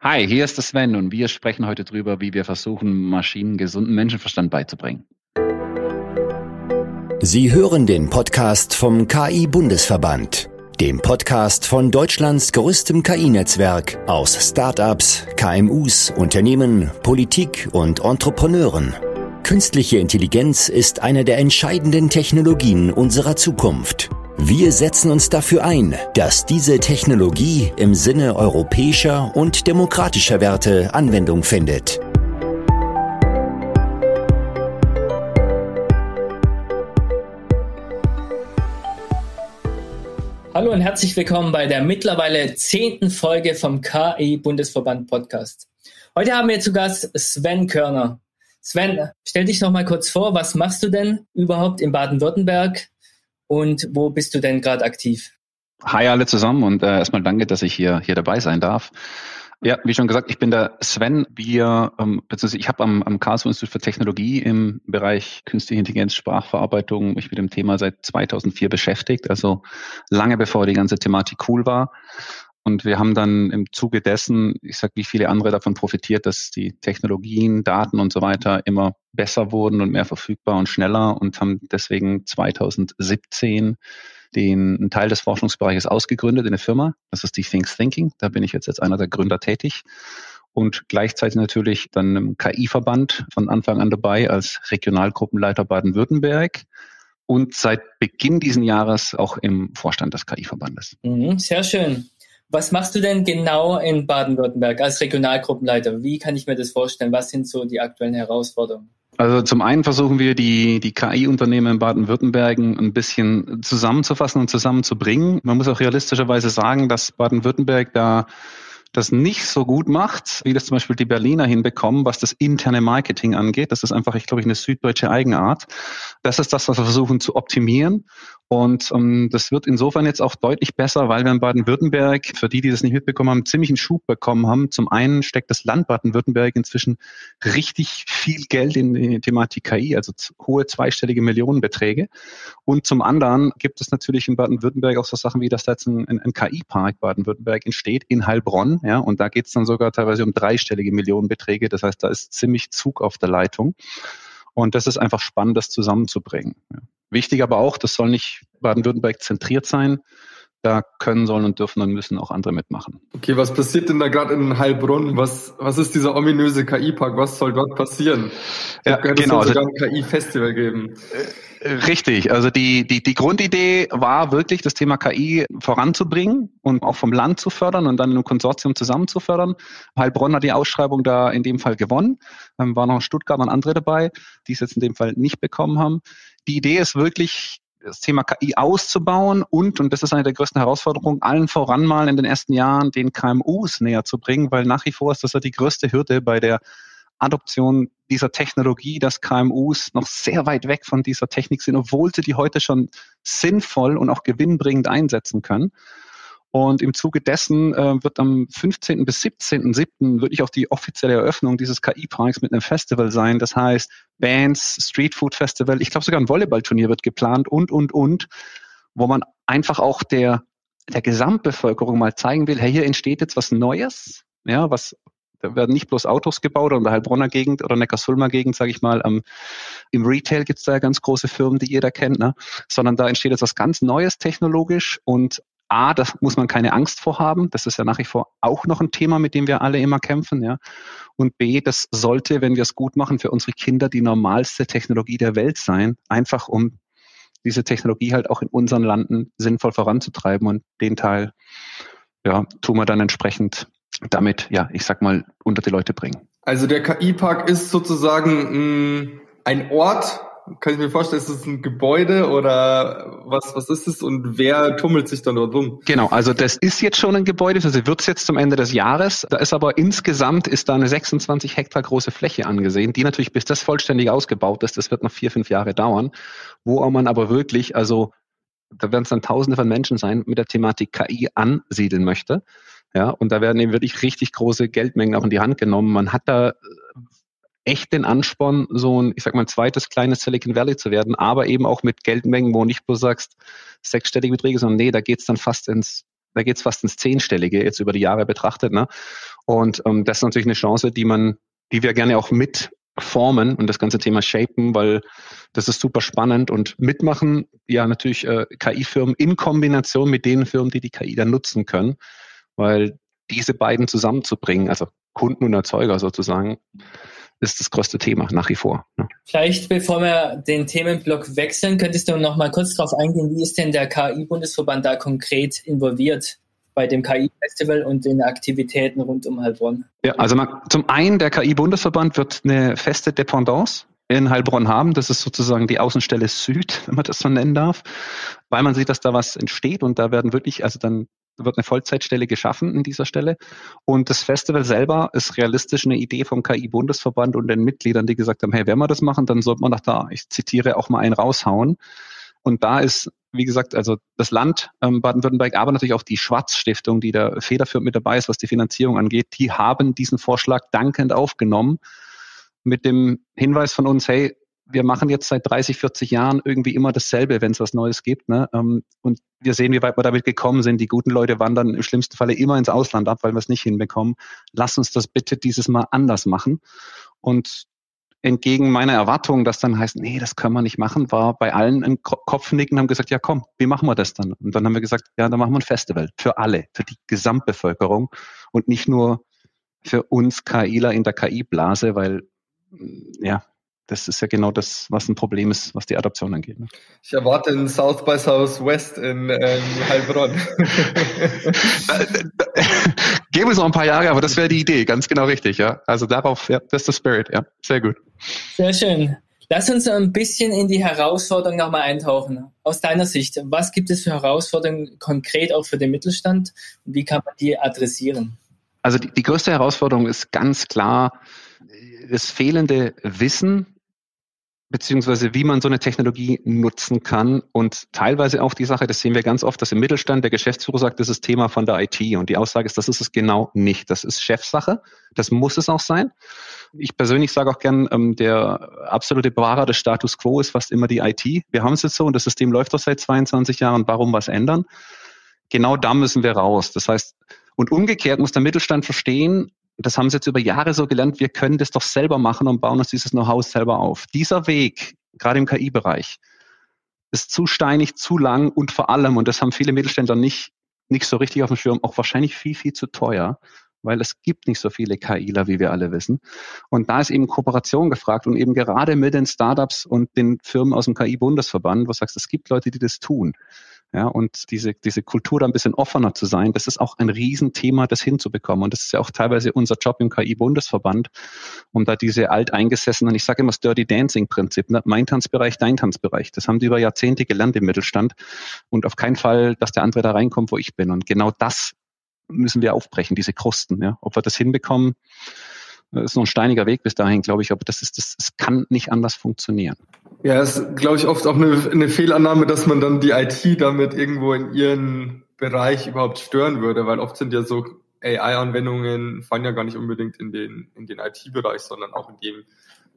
Hi, hier ist der Sven und wir sprechen heute darüber, wie wir versuchen, Maschinen gesunden Menschenverstand beizubringen. Sie hören den Podcast vom KI-Bundesverband, dem Podcast von Deutschlands größtem KI-Netzwerk aus Startups, KMUs, Unternehmen, Politik und Entrepreneuren. Künstliche Intelligenz ist eine der entscheidenden Technologien unserer Zukunft. Wir setzen uns dafür ein, dass diese Technologie im Sinne europäischer und demokratischer Werte Anwendung findet. Hallo und herzlich willkommen bei der mittlerweile zehnten Folge vom KI Bundesverband Podcast. Heute haben wir zu Gast Sven Körner. Sven, stell dich noch mal kurz vor, was machst du denn überhaupt in Baden-Württemberg? Und wo bist du denn gerade aktiv? Hi alle zusammen und äh, erstmal danke, dass ich hier, hier dabei sein darf. Ja, wie schon gesagt, ich bin der Sven. Wir, ähm, beziehungsweise ich habe am, am Karlsruhe Institut für Technologie im Bereich Künstliche Intelligenz, Sprachverarbeitung mich mit dem Thema seit 2004 beschäftigt, also lange bevor die ganze Thematik cool war. Und wir haben dann im Zuge dessen, ich sag wie viele andere davon profitiert, dass die Technologien, Daten und so weiter immer besser wurden und mehr verfügbar und schneller und haben deswegen 2017 den einen Teil des Forschungsbereiches ausgegründet in der Firma. Das ist die Things Thinking. Da bin ich jetzt als einer der Gründer tätig und gleichzeitig natürlich dann im KI-Verband von Anfang an dabei als Regionalgruppenleiter Baden-Württemberg und seit Beginn diesen Jahres auch im Vorstand des KI-Verbandes. Mhm, sehr schön. Was machst du denn genau in Baden-Württemberg als Regionalgruppenleiter? Wie kann ich mir das vorstellen? Was sind so die aktuellen Herausforderungen? Also zum einen versuchen wir die, die KI-Unternehmen in Baden-Württemberg ein bisschen zusammenzufassen und zusammenzubringen. Man muss auch realistischerweise sagen, dass Baden-Württemberg da das nicht so gut macht, wie das zum Beispiel die Berliner hinbekommen, was das interne Marketing angeht. Das ist einfach, ich glaube, eine süddeutsche Eigenart. Das ist das, was wir versuchen zu optimieren. Und ähm, das wird insofern jetzt auch deutlich besser, weil wir in Baden-Württemberg, für die, die das nicht mitbekommen haben, ziemlich einen Schub bekommen haben. Zum einen steckt das Land Baden-Württemberg inzwischen richtig viel Geld in die Thematik KI, also hohe zweistellige Millionenbeträge. Und zum anderen gibt es natürlich in Baden-Württemberg auch so Sachen wie, dass da jetzt ein, ein, ein KI-Park Baden-Württemberg entsteht in Heilbronn. Ja, und da geht es dann sogar teilweise um dreistellige Millionenbeträge. Das heißt, da ist ziemlich Zug auf der Leitung. Und das ist einfach spannend, das zusammenzubringen. Ja. Wichtig aber auch, das soll nicht Baden-Württemberg zentriert sein. Da können, sollen und dürfen und müssen auch andere mitmachen. Okay, was passiert denn da gerade in Heilbronn? Was, was ist dieser ominöse KI-Park? Was soll dort passieren? Ja, genau. Es sogar ein KI-Festival geben. Äh, richtig. Also die, die, die Grundidee war wirklich, das Thema KI voranzubringen und auch vom Land zu fördern und dann in einem Konsortium zusammen zu fördern. Heilbronn hat die Ausschreibung da in dem Fall gewonnen. Ähm, war noch Stuttgart und andere dabei, die es jetzt in dem Fall nicht bekommen haben die Idee ist wirklich, das Thema KI auszubauen und, und das ist eine der größten Herausforderungen, allen voran mal in den ersten Jahren den KMUs näher zu bringen, weil nach wie vor ist das ja die größte Hürde bei der Adoption dieser Technologie, dass KMUs noch sehr weit weg von dieser Technik sind, obwohl sie die heute schon sinnvoll und auch gewinnbringend einsetzen können. Und im Zuge dessen äh, wird am 15. bis 17.07. wirklich auch die offizielle Eröffnung dieses KI-Parks mit einem Festival sein. Das heißt Bands, Street Food Festival, ich glaube sogar ein Volleyballturnier wird geplant und, und, und, wo man einfach auch der, der Gesamtbevölkerung mal zeigen will, hey, hier entsteht jetzt was Neues, ja, was da werden nicht bloß Autos gebaut oder Heilbronner Gegend oder Neckarsulmer Gegend, sage ich mal. Ähm, Im Retail gibt es da ja ganz große Firmen, die jeder kennt, ne? sondern da entsteht jetzt was ganz Neues technologisch und A, das muss man keine Angst vor haben. Das ist ja nach wie vor auch noch ein Thema, mit dem wir alle immer kämpfen, ja. Und B, das sollte, wenn wir es gut machen, für unsere Kinder die normalste Technologie der Welt sein. Einfach um diese Technologie halt auch in unseren Landen sinnvoll voranzutreiben und den Teil, ja, tun wir dann entsprechend damit, ja, ich sag mal, unter die Leute bringen. Also der KI-Park ist sozusagen mh, ein Ort, kann ich mir vorstellen, ist es ein Gebäude oder was, was ist es und wer tummelt sich dann dort rum? Genau, also das ist jetzt schon ein Gebäude, also wird es jetzt zum Ende des Jahres. Da ist aber insgesamt ist da eine 26 Hektar große Fläche angesehen, die natürlich bis das vollständig ausgebaut ist, das wird noch vier, fünf Jahre dauern, wo man aber wirklich, also da werden es dann Tausende von Menschen sein, mit der Thematik KI ansiedeln möchte. Ja, und da werden eben wirklich richtig große Geldmengen auch in die Hand genommen. Man hat da echt den Ansporn, so ein, ich sag mal, zweites kleines Silicon Valley zu werden, aber eben auch mit Geldmengen, wo nicht bloß sagst, sechsstellige Beträge, sondern nee, da geht's dann fast ins da geht's fast ins Zehnstellige jetzt über die Jahre betrachtet. Ne? Und ähm, das ist natürlich eine Chance, die man, die wir gerne auch mit formen und das ganze Thema shapen, weil das ist super spannend und mitmachen, ja natürlich äh, KI-Firmen in Kombination mit den Firmen, die die KI dann nutzen können, weil diese beiden zusammenzubringen, also Kunden und Erzeuger sozusagen, ist das größte Thema nach wie vor. Ne? Vielleicht, bevor wir den Themenblock wechseln, könntest du noch mal kurz darauf eingehen, wie ist denn der KI-Bundesverband da konkret involviert? bei dem KI-Festival und den Aktivitäten rund um Heilbronn? Ja, also man, zum einen der KI-Bundesverband wird eine feste Dependance in Heilbronn haben. Das ist sozusagen die Außenstelle Süd, wenn man das so nennen darf, weil man sieht, dass da was entsteht und da werden wirklich, also dann wird eine Vollzeitstelle geschaffen in dieser Stelle. Und das Festival selber ist realistisch eine Idee vom KI-Bundesverband und den Mitgliedern, die gesagt haben, hey, wenn wir das machen, dann sollte man doch da, ich zitiere, auch mal einen raushauen. Und da ist, wie gesagt, also das Land ähm, Baden-Württemberg, aber natürlich auch die Schwarz-Stiftung, die da federführend mit dabei ist, was die Finanzierung angeht, die haben diesen Vorschlag dankend aufgenommen mit dem Hinweis von uns, hey, wir machen jetzt seit 30, 40 Jahren irgendwie immer dasselbe, wenn es was Neues gibt. Ne? Ähm, und wir sehen, wie weit wir damit gekommen sind. Die guten Leute wandern im schlimmsten Falle immer ins Ausland ab, weil wir es nicht hinbekommen. Lass uns das bitte dieses Mal anders machen. Und entgegen meiner Erwartung, dass dann heißt, nee, das können wir nicht machen, war bei allen ein Kopfnicken, haben gesagt, ja komm, wie machen wir das dann? Und dann haben wir gesagt, ja, dann machen wir ein Festival für alle, für die Gesamtbevölkerung und nicht nur für uns KIler in der KI-Blase, weil ja, das ist ja genau das, was ein Problem ist, was die Adoption angeht. Ne? Ich erwarte ein South by Southwest in ähm, Heilbronn. Geben es noch ein paar Jahre, aber das wäre die Idee, ganz genau richtig, ja. Also darauf, ja, das ist der Spirit, ja. Sehr gut. Sehr schön. Lass uns ein bisschen in die Herausforderungen nochmal eintauchen. Aus deiner Sicht, was gibt es für Herausforderungen konkret auch für den Mittelstand und wie kann man die adressieren? Also die, die größte Herausforderung ist ganz klar das fehlende Wissen beziehungsweise wie man so eine Technologie nutzen kann und teilweise auch die Sache, das sehen wir ganz oft, dass im Mittelstand der Geschäftsführer sagt, das ist Thema von der IT und die Aussage ist, das ist es genau nicht. Das ist Chefsache, das muss es auch sein. Ich persönlich sage auch gern, ähm, der absolute Bewahrer des Status Quo ist fast immer die IT. Wir haben es jetzt so und das System läuft doch seit 22 Jahren, warum was ändern? Genau da müssen wir raus. Das heißt, und umgekehrt muss der Mittelstand verstehen, das haben sie jetzt über Jahre so gelernt, wir können das doch selber machen und bauen uns dieses Know-how selber auf. Dieser Weg, gerade im KI-Bereich, ist zu steinig, zu lang und vor allem, und das haben viele Mittelständler nicht, nicht so richtig auf dem Schirm, auch wahrscheinlich viel, viel zu teuer, weil es gibt nicht so viele KIler, wie wir alle wissen. Und da ist eben Kooperation gefragt und eben gerade mit den Startups und den Firmen aus dem KI-Bundesverband, wo du sagst, es gibt Leute, die das tun. Ja, und diese, diese Kultur da ein bisschen offener zu sein, das ist auch ein Riesenthema, das hinzubekommen. Und das ist ja auch teilweise unser Job im KI-Bundesverband, um da diese alteingesessenen, ich sage immer das Dirty Dancing-Prinzip, ne? mein Tanzbereich, dein Tanzbereich. Das haben die über Jahrzehnte gelernt im Mittelstand. Und auf keinen Fall, dass der andere da reinkommt, wo ich bin. Und genau das müssen wir aufbrechen, diese Krusten. Ja? Ob wir das hinbekommen, ist noch ein steiniger Weg bis dahin, glaube ich, aber das ist, das, es kann nicht anders funktionieren. Ja, es ist, glaube ich, oft auch eine, eine Fehlannahme, dass man dann die IT damit irgendwo in ihren Bereich überhaupt stören würde, weil oft sind ja so AI-Anwendungen fallen ja gar nicht unbedingt in den, in den IT-Bereich, sondern auch in dem,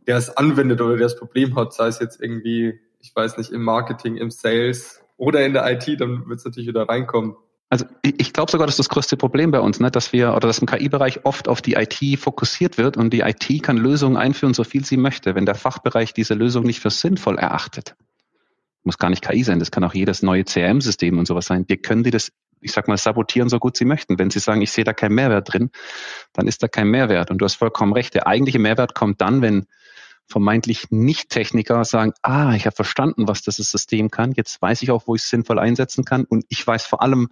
der es anwendet oder der das Problem hat, sei es jetzt irgendwie, ich weiß nicht, im Marketing, im Sales oder in der IT, dann wird es natürlich wieder reinkommen. Also ich glaube sogar, das ist das größte Problem bei uns, ne, dass wir oder dass im KI-Bereich oft auf die IT fokussiert wird und die IT kann Lösungen einführen, so viel sie möchte. Wenn der Fachbereich diese Lösung nicht für sinnvoll erachtet, muss gar nicht KI sein, das kann auch jedes neue CRM-System und sowas sein. Wir können die das, ich sag mal, sabotieren, so gut sie möchten. Wenn sie sagen, ich sehe da keinen Mehrwert drin, dann ist da kein Mehrwert. Und du hast vollkommen recht. Der eigentliche Mehrwert kommt dann, wenn vermeintlich Nicht-Techniker sagen, ah, ich habe verstanden, was das System kann. Jetzt weiß ich auch, wo ich es sinnvoll einsetzen kann. Und ich weiß vor allem,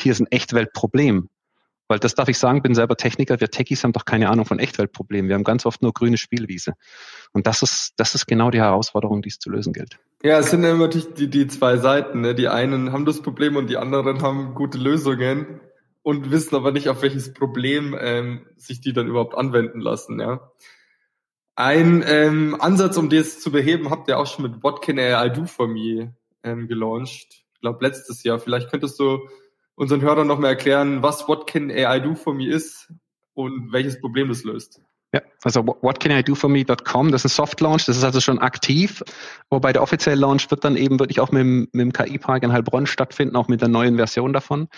hier ist ein Echtweltproblem. Weil das darf ich sagen, bin selber Techniker, wir Techies haben doch keine Ahnung von Echtweltproblemen. Wir haben ganz oft nur grüne Spielwiese. Und das ist, das ist genau die Herausforderung, die es zu lösen gilt. Ja, es sind immer natürlich die, die zwei Seiten. Ne? Die einen haben das Problem und die anderen haben gute Lösungen und wissen aber nicht, auf welches Problem ähm, sich die dann überhaupt anwenden lassen. Ja. Ein ähm, Ansatz, um das zu beheben, habt ihr auch schon mit What Can AI Do For Me ähm, gelauncht. Ich glaube, letztes Jahr. Vielleicht könntest du unseren Hörern noch mal erklären, was What Can AI Do For Me ist und welches Problem das löst. Ja, also whatcanIDoforme.com, das ist ein Soft Launch, das ist also schon aktiv, wobei der offizielle Launch wird dann eben wirklich auch mit dem, mit dem KI-Park in Heilbronn stattfinden, auch mit der neuen Version davon.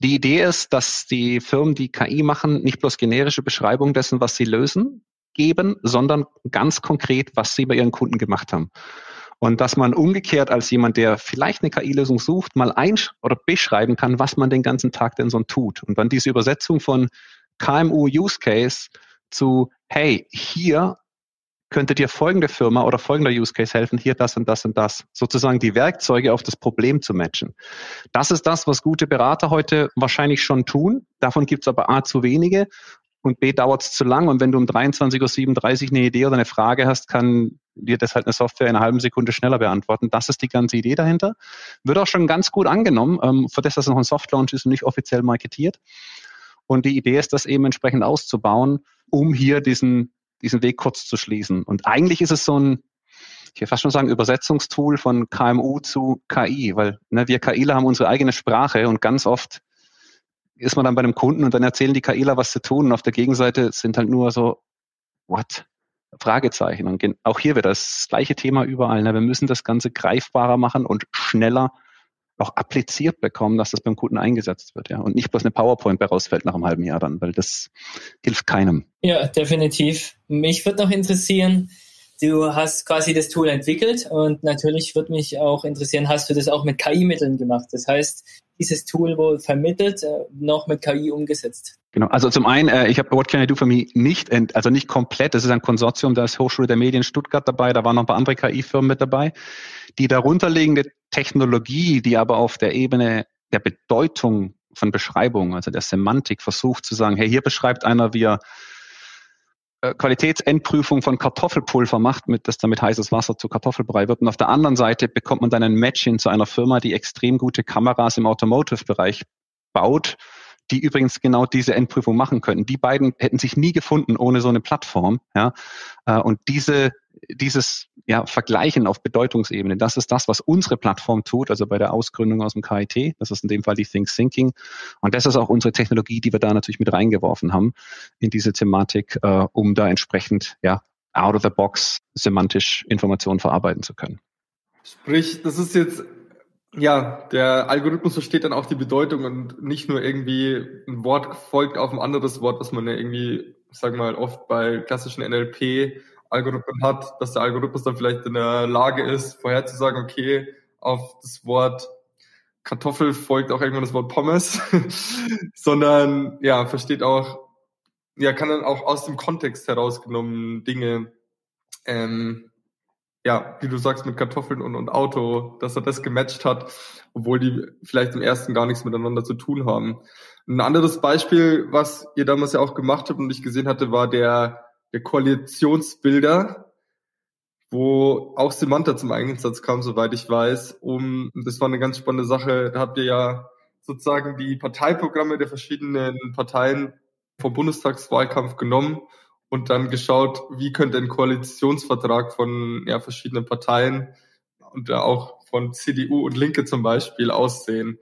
Die Idee ist, dass die Firmen, die KI machen, nicht bloß generische Beschreibungen dessen, was sie lösen, geben, sondern ganz konkret, was sie bei ihren Kunden gemacht haben. Und dass man umgekehrt als jemand, der vielleicht eine KI-Lösung sucht, mal ein oder beschreiben kann, was man den ganzen Tag denn so tut. Und dann diese Übersetzung von KMU Use Case zu, hey, hier könnte dir folgende Firma oder folgender Use Case helfen, hier das und das und das. Sozusagen die Werkzeuge auf das Problem zu matchen. Das ist das, was gute Berater heute wahrscheinlich schon tun. Davon gibt es aber A zu wenige und B dauert es zu lang. Und wenn du um 23.37 Uhr eine Idee oder eine Frage hast, kann dir das halt eine Software in einer halben Sekunde schneller beantworten. Das ist die ganze Idee dahinter. Wird auch schon ganz gut angenommen, ähm, für das, dass es noch ein Soft Launch ist und nicht offiziell marketiert. Und die Idee ist, das eben entsprechend auszubauen um hier diesen, diesen Weg kurz zu schließen. Und eigentlich ist es so ein, ich will fast schon sagen, Übersetzungstool von KMU zu KI, weil ne, wir KIler haben unsere eigene Sprache und ganz oft ist man dann bei einem Kunden und dann erzählen die KIler, was zu tun und auf der Gegenseite sind halt nur so, what? Fragezeichen. Und auch hier wird das gleiche Thema überall. Ne? Wir müssen das Ganze greifbarer machen und schneller auch appliziert bekommen, dass das beim Kunden eingesetzt wird, ja. Und nicht bloß eine PowerPoint rausfällt nach einem halben Jahr dann, weil das hilft keinem. Ja, definitiv. Mich würde noch interessieren, du hast quasi das Tool entwickelt und natürlich würde mich auch interessieren, hast du das auch mit KI-Mitteln gemacht? Das heißt, dieses Tool wohl vermittelt, äh, noch mit KI umgesetzt. Genau, also zum einen, äh, ich habe What Can I Do for Me nicht, also nicht komplett, das ist ein Konsortium, da ist Hochschule der Medien Stuttgart dabei, da waren noch ein paar andere KI-Firmen mit dabei. Die darunterliegende Technologie, die aber auf der Ebene der Bedeutung von Beschreibung, also der Semantik versucht zu sagen, hey, hier beschreibt einer, wie er Qualitätsendprüfung von Kartoffelpulver macht, mit, das damit heißes Wasser zu Kartoffelbrei wird. Und auf der anderen Seite bekommt man dann ein Matching zu einer Firma, die extrem gute Kameras im Automotive-Bereich baut, die übrigens genau diese Endprüfung machen könnten. Die beiden hätten sich nie gefunden ohne so eine Plattform. Ja? Äh, und diese dieses ja, Vergleichen auf Bedeutungsebene, das ist das, was unsere Plattform tut, also bei der Ausgründung aus dem KIT. Das ist in dem Fall die Think Thinking. Und das ist auch unsere Technologie, die wir da natürlich mit reingeworfen haben in diese Thematik, äh, um da entsprechend ja, out of the box semantisch Informationen verarbeiten zu können. Sprich, das ist jetzt ja, der Algorithmus versteht dann auch die Bedeutung und nicht nur irgendwie ein Wort folgt auf ein anderes Wort, was man ja irgendwie, sag mal, oft bei klassischen NLP Algorithmen hat, dass der Algorithmus dann vielleicht in der Lage ist, vorherzusagen, okay, auf das Wort Kartoffel folgt auch irgendwann das Wort Pommes, sondern ja, versteht auch, ja, kann dann auch aus dem Kontext herausgenommen Dinge, ähm, ja, wie du sagst, mit Kartoffeln und, und Auto, dass er das gematcht hat, obwohl die vielleicht im ersten gar nichts miteinander zu tun haben. Ein anderes Beispiel, was ihr damals ja auch gemacht habt und ich gesehen hatte, war der der Koalitionsbilder, wo auch Semanta zum Einsatz kam, soweit ich weiß. Um, das war eine ganz spannende Sache. Da habt ihr ja sozusagen die Parteiprogramme der verschiedenen Parteien vom Bundestagswahlkampf genommen und dann geschaut, wie könnte ein Koalitionsvertrag von ja, verschiedenen Parteien und auch von CDU und Linke zum Beispiel aussehen.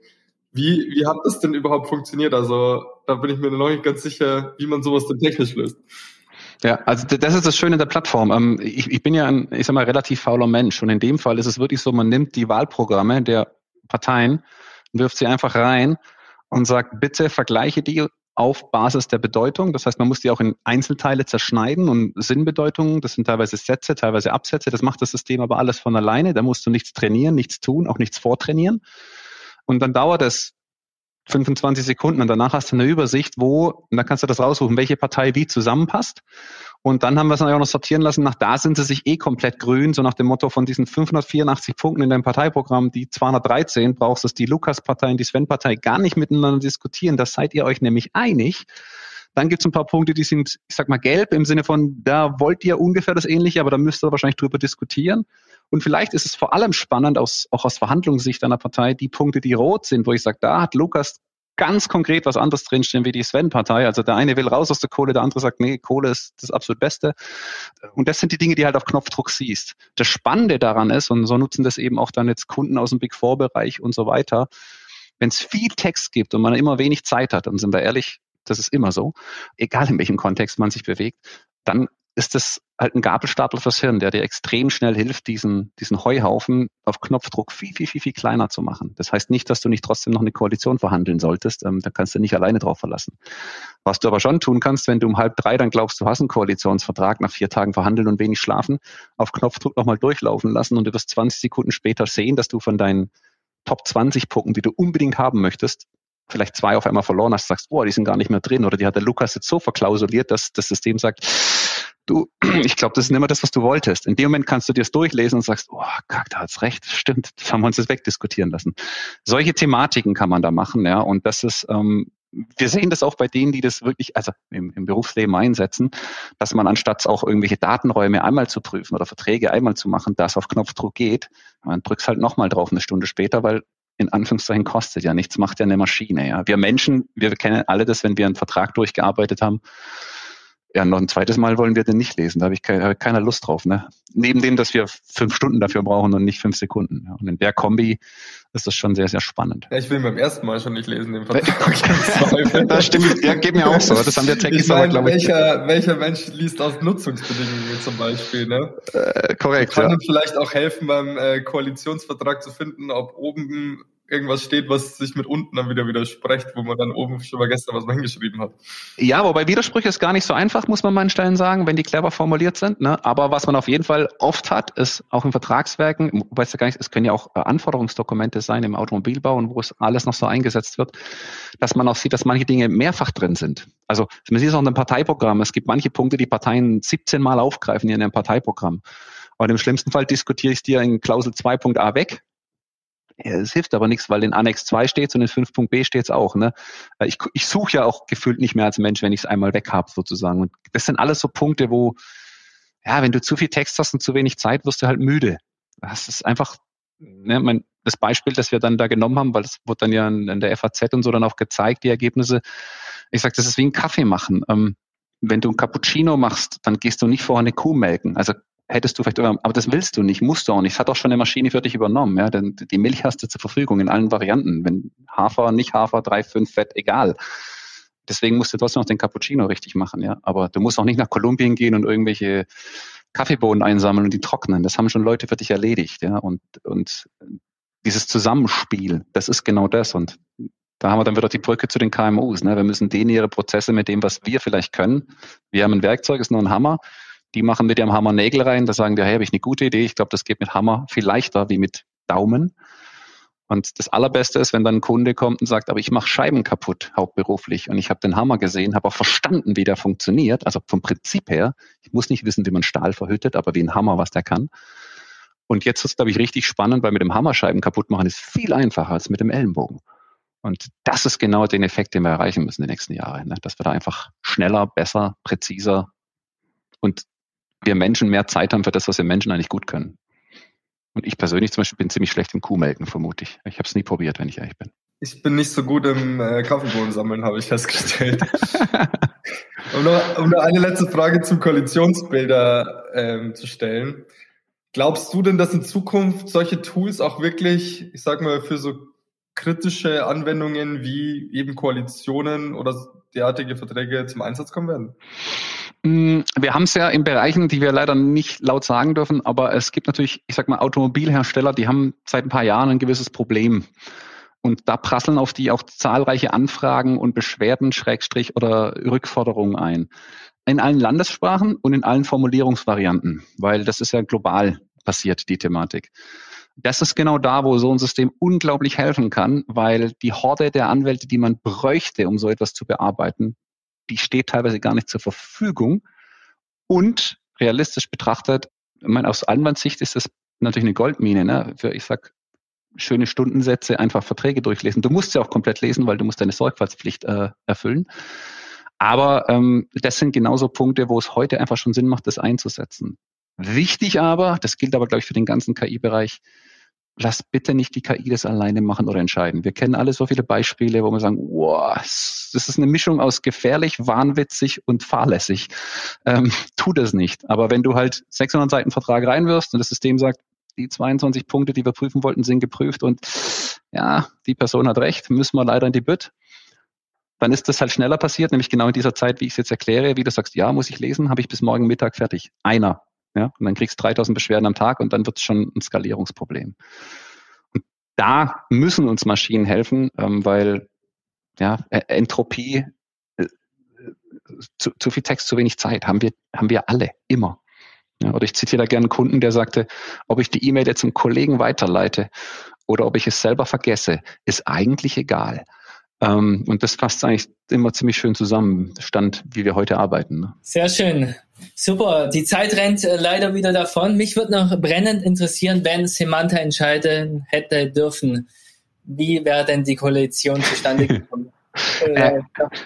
Wie, wie hat das denn überhaupt funktioniert? Also da bin ich mir noch nicht ganz sicher, wie man sowas denn technisch löst. Ja, also das ist das Schöne der Plattform. Ähm, ich, ich bin ja ein, ich sag mal, relativ fauler Mensch und in dem Fall ist es wirklich so, man nimmt die Wahlprogramme der Parteien, wirft sie einfach rein und sagt, bitte vergleiche die auf Basis der Bedeutung. Das heißt, man muss die auch in Einzelteile zerschneiden und Sinnbedeutungen, das sind teilweise Sätze, teilweise Absätze, das macht das System aber alles von alleine. Da musst du nichts trainieren, nichts tun, auch nichts vortrainieren. Und dann dauert es 25 Sekunden und danach hast du eine Übersicht, wo, und dann kannst du das raussuchen, welche Partei wie zusammenpasst. Und dann haben wir es auch noch sortieren lassen, nach da sind sie sich eh komplett grün, so nach dem Motto von diesen 584 Punkten in deinem Parteiprogramm, die 213 brauchst du die Lukas-Partei und die Sven-Partei gar nicht miteinander diskutieren, da seid ihr euch nämlich einig. Dann gibt es ein paar Punkte, die sind, ich sag mal, gelb im Sinne von, da wollt ihr ungefähr das Ähnliche, aber da müsst ihr wahrscheinlich drüber diskutieren. Und vielleicht ist es vor allem spannend, aus, auch aus Verhandlungssicht einer Partei, die Punkte, die rot sind, wo ich sage, da hat Lukas ganz konkret was anderes drinstehen wie die Sven-Partei. Also der eine will raus aus der Kohle, der andere sagt, nee, Kohle ist das absolut Beste. Und das sind die Dinge, die halt auf Knopfdruck siehst. Das Spannende daran ist, und so nutzen das eben auch dann jetzt Kunden aus dem Big Four-Bereich und so weiter, wenn es viel Text gibt und man immer wenig Zeit hat, dann sind wir ehrlich, das ist immer so, egal in welchem Kontext man sich bewegt, dann ist das halt ein Gabelstapler fürs Hirn, der dir extrem schnell hilft, diesen, diesen Heuhaufen auf Knopfdruck viel, viel, viel, viel kleiner zu machen. Das heißt nicht, dass du nicht trotzdem noch eine Koalition verhandeln solltest. Ähm, da kannst du nicht alleine drauf verlassen. Was du aber schon tun kannst, wenn du um halb drei dann glaubst, du hast einen Koalitionsvertrag, nach vier Tagen verhandeln und wenig schlafen, auf Knopfdruck nochmal durchlaufen lassen und du wirst 20 Sekunden später sehen, dass du von deinen Top 20 Punkten, die du unbedingt haben möchtest, vielleicht zwei auf einmal verloren hast, sagst, boah, die sind gar nicht mehr drin oder die hat der Lukas jetzt so verklausuliert, dass das System sagt, du, ich glaube, das ist nicht mehr das, was du wolltest. In dem Moment kannst du dir das durchlesen und sagst, oh, kack, da hat's recht, stimmt, das haben wir uns jetzt wegdiskutieren lassen. Solche Thematiken kann man da machen, ja, und das ist, ähm, wir sehen das auch bei denen, die das wirklich, also im, im Berufsleben einsetzen, dass man anstatt auch irgendwelche Datenräume einmal zu prüfen oder Verträge einmal zu machen, das auf Knopfdruck geht, man drückt halt nochmal drauf eine Stunde später, weil in Anführungszeichen kostet ja nichts, macht ja eine Maschine. Ja. Wir Menschen, wir kennen alle das, wenn wir einen Vertrag durchgearbeitet haben, ja, noch ein zweites Mal wollen wir den nicht lesen. Da habe ich keine, hab keine Lust drauf. Ne? Neben dem, dass wir fünf Stunden dafür brauchen und nicht fünf Sekunden. Ja. Und in der Kombi ist das schon sehr, sehr spannend. Ja, ich will ihn beim ersten Mal schon nicht lesen, den Vertrag. das stimmt, ja, geht mir auch so. Das haben wir Techies aber, glaube ich. Welcher, welcher Mensch liest aus Nutzungsbedingungen zum Beispiel? Ne? Äh, korrekt. Kann ja. vielleicht auch helfen, beim äh, Koalitionsvertrag zu finden, ob oben irgendwas steht, was sich mit unten dann wieder widerspricht, wo man dann oben schon mal gestern was mal hingeschrieben hat. Ja, wobei Widersprüche ist gar nicht so einfach, muss man in Stellen sagen, wenn die clever formuliert sind. Ne? Aber was man auf jeden Fall oft hat, ist auch in Vertragswerken, weißt du gar nicht, es können ja auch äh, Anforderungsdokumente sein im Automobilbau und wo es alles noch so eingesetzt wird, dass man auch sieht, dass manche Dinge mehrfach drin sind. Also man sieht es auch in einem Parteiprogramm. Es gibt manche Punkte, die Parteien 17 Mal aufgreifen in ihrem Parteiprogramm. Und im schlimmsten Fall diskutiere ich dir in Klausel 2.a weg es hilft aber nichts, weil in Annex 2 steht und in 5.b steht es auch. Ne? Ich, ich suche ja auch gefühlt nicht mehr als Mensch, wenn ich es einmal weg habe, sozusagen. Und das sind alles so Punkte, wo, ja, wenn du zu viel Text hast und zu wenig Zeit, wirst du halt müde. Das ist einfach, ne, mein, das Beispiel, das wir dann da genommen haben, weil das wurde dann ja in, in der FAZ und so dann auch gezeigt, die Ergebnisse. Ich sage, das ist wie ein Kaffee machen. Ähm, wenn du ein Cappuccino machst, dann gehst du nicht vorher eine Kuh melken. Also hättest du vielleicht, aber das willst du nicht, musst du auch nicht. Es hat auch schon eine Maschine für dich übernommen. Ja? Denn die Milch hast du zur Verfügung in allen Varianten. Wenn Hafer, nicht Hafer, drei, fünf Fett, egal. Deswegen musst du trotzdem noch den Cappuccino richtig machen. Ja? Aber du musst auch nicht nach Kolumbien gehen und irgendwelche Kaffeebohnen einsammeln und die trocknen. Das haben schon Leute für dich erledigt. Ja? Und, und dieses Zusammenspiel, das ist genau das. Und da haben wir dann wieder die Brücke zu den KMUs. Ne? Wir müssen denen ihre Prozesse mit dem, was wir vielleicht können. Wir haben ein Werkzeug, ist nur ein Hammer die machen mit ihrem Hammer Nägel rein, da sagen die, hey, habe ich eine gute Idee. Ich glaube, das geht mit Hammer viel leichter wie mit Daumen. Und das Allerbeste ist, wenn dann ein Kunde kommt und sagt, aber ich mache Scheiben kaputt, hauptberuflich. Und ich habe den Hammer gesehen, habe auch verstanden, wie der funktioniert. Also vom Prinzip her. Ich muss nicht wissen, wie man Stahl verhüttet, aber wie ein Hammer, was der kann. Und jetzt ist es, glaube ich, richtig spannend, weil mit dem Hammer Scheiben kaputt machen ist viel einfacher als mit dem Ellenbogen. Und das ist genau den Effekt, den wir erreichen müssen die nächsten Jahre. Ne? Dass wir da einfach schneller, besser, präziser und wir Menschen mehr Zeit haben für das, was wir Menschen eigentlich gut können. Und ich persönlich zum Beispiel bin ziemlich schlecht im Kuhmelken, vermute ich. Ich habe es nie probiert, wenn ich ehrlich bin. Ich bin nicht so gut im äh, Kaffeebohnen sammeln, habe ich festgestellt. um, noch, um noch eine letzte Frage zum Koalitionsbilder ähm, zu stellen. Glaubst du denn, dass in Zukunft solche Tools auch wirklich, ich sag mal, für so kritische Anwendungen wie eben Koalitionen oder derartige Verträge zum Einsatz kommen werden? Mm, wir haben es ja in Bereichen, die wir leider nicht laut sagen dürfen, aber es gibt natürlich, ich sag mal, Automobilhersteller, die haben seit ein paar Jahren ein gewisses Problem. Und da prasseln auf die auch zahlreiche Anfragen und Beschwerden, Schrägstrich oder Rückforderungen ein. In allen Landessprachen und in allen Formulierungsvarianten, weil das ist ja global passiert, die Thematik. Das ist genau da, wo so ein System unglaublich helfen kann, weil die Horde der Anwälte, die man bräuchte, um so etwas zu bearbeiten, die steht teilweise gar nicht zur Verfügung. Und realistisch betrachtet, ich meine, aus Anwandssicht ist das natürlich eine Goldmine, ne? Für, ich sag, schöne Stundensätze, einfach Verträge durchlesen. Du musst ja auch komplett lesen, weil du musst deine Sorgfaltspflicht äh, erfüllen. Aber ähm, das sind genauso Punkte, wo es heute einfach schon Sinn macht, das einzusetzen. Wichtig aber, das gilt aber, glaube ich, für den ganzen KI-Bereich, lass bitte nicht die KI das alleine machen oder entscheiden. Wir kennen alle so viele Beispiele, wo wir sagen, wow, das ist eine Mischung aus gefährlich, wahnwitzig und fahrlässig. Ähm, tu das nicht. Aber wenn du halt 600 Seiten Vertrag reinwirfst und das System sagt, die 22 Punkte, die wir prüfen wollten, sind geprüft und ja, die Person hat recht, müssen wir leider in die Bütt, dann ist das halt schneller passiert, nämlich genau in dieser Zeit, wie ich es jetzt erkläre, wie du sagst, ja, muss ich lesen, habe ich bis morgen Mittag fertig. Einer. Ja, und dann kriegst du 3000 Beschwerden am Tag und dann wird es schon ein Skalierungsproblem. Und da müssen uns Maschinen helfen, ähm, weil ja, Entropie, äh, zu, zu viel Text, zu wenig Zeit, haben wir, haben wir alle, immer. Ja, oder ich zitiere da gerne einen Kunden, der sagte, ob ich die E-Mail jetzt zum Kollegen weiterleite oder ob ich es selber vergesse, ist eigentlich egal. Ähm, und das fasst eigentlich immer ziemlich schön zusammen, Stand, wie wir heute arbeiten. Ne? Sehr schön. Super. Die Zeit rennt äh, leider wieder davon. Mich würde noch brennend interessieren, wenn Semanta entscheiden hätte dürfen. Wie wäre denn die Koalition zustande gekommen? Äh,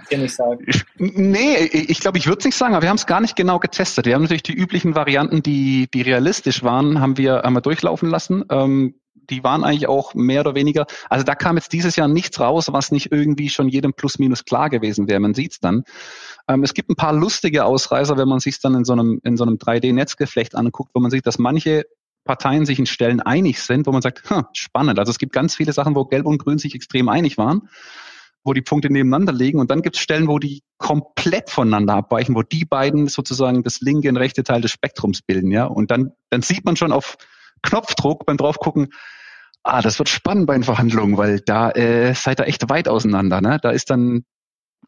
ich nicht sagen. Nee, ich glaube, ich würde es nicht sagen, aber wir haben es gar nicht genau getestet. Wir haben natürlich die üblichen Varianten, die, die realistisch waren, haben wir einmal durchlaufen lassen. Ähm, die waren eigentlich auch mehr oder weniger, also da kam jetzt dieses Jahr nichts raus, was nicht irgendwie schon jedem plus minus klar gewesen wäre. Man sieht's dann. Ähm, es gibt ein paar lustige Ausreißer, wenn man sich dann in so einem, in so einem 3D-Netzgeflecht anguckt, wo man sieht, dass manche Parteien sich in Stellen einig sind, wo man sagt, hm, spannend. Also es gibt ganz viele Sachen, wo Gelb und Grün sich extrem einig waren, wo die Punkte nebeneinander liegen. Und dann gibt es Stellen, wo die komplett voneinander abweichen, wo die beiden sozusagen das linke und rechte Teil des Spektrums bilden. Ja, und dann, dann sieht man schon auf Knopfdruck beim draufgucken, ah, das wird spannend bei den Verhandlungen, weil da äh, seid ihr echt weit auseinander. Ne? Da ist dann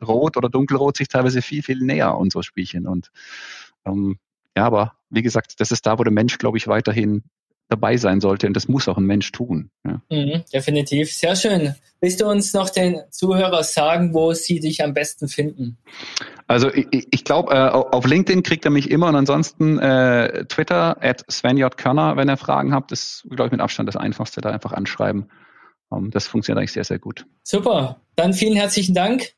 Rot oder Dunkelrot sich teilweise viel, viel näher, unsere Spielchen. Und ähm, ja, aber wie gesagt, das ist da, wo der Mensch, glaube ich, weiterhin dabei sein sollte und das muss auch ein Mensch tun. Ja. Mhm, definitiv, sehr schön. Willst du uns noch den Zuhörern sagen, wo sie dich am besten finden? Also ich, ich glaube, äh, auf LinkedIn kriegt er mich immer und ansonsten äh, Twitter at Sven J. Körner, wenn ihr Fragen habt, ist, glaube ich, mit Abstand das Einfachste, da einfach anschreiben. Ähm, das funktioniert eigentlich sehr, sehr gut. Super, dann vielen herzlichen Dank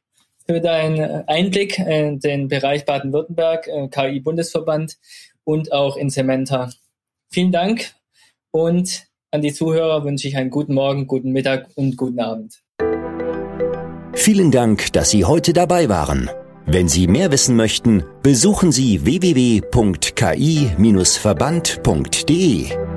für deinen Einblick in den Bereich Baden-Württemberg, äh, KI-Bundesverband und auch in Cementa. Vielen Dank und an die Zuhörer wünsche ich einen guten Morgen, guten Mittag und guten Abend. Vielen Dank, dass Sie heute dabei waren. Wenn Sie mehr wissen möchten, besuchen Sie www.ki-verband.de.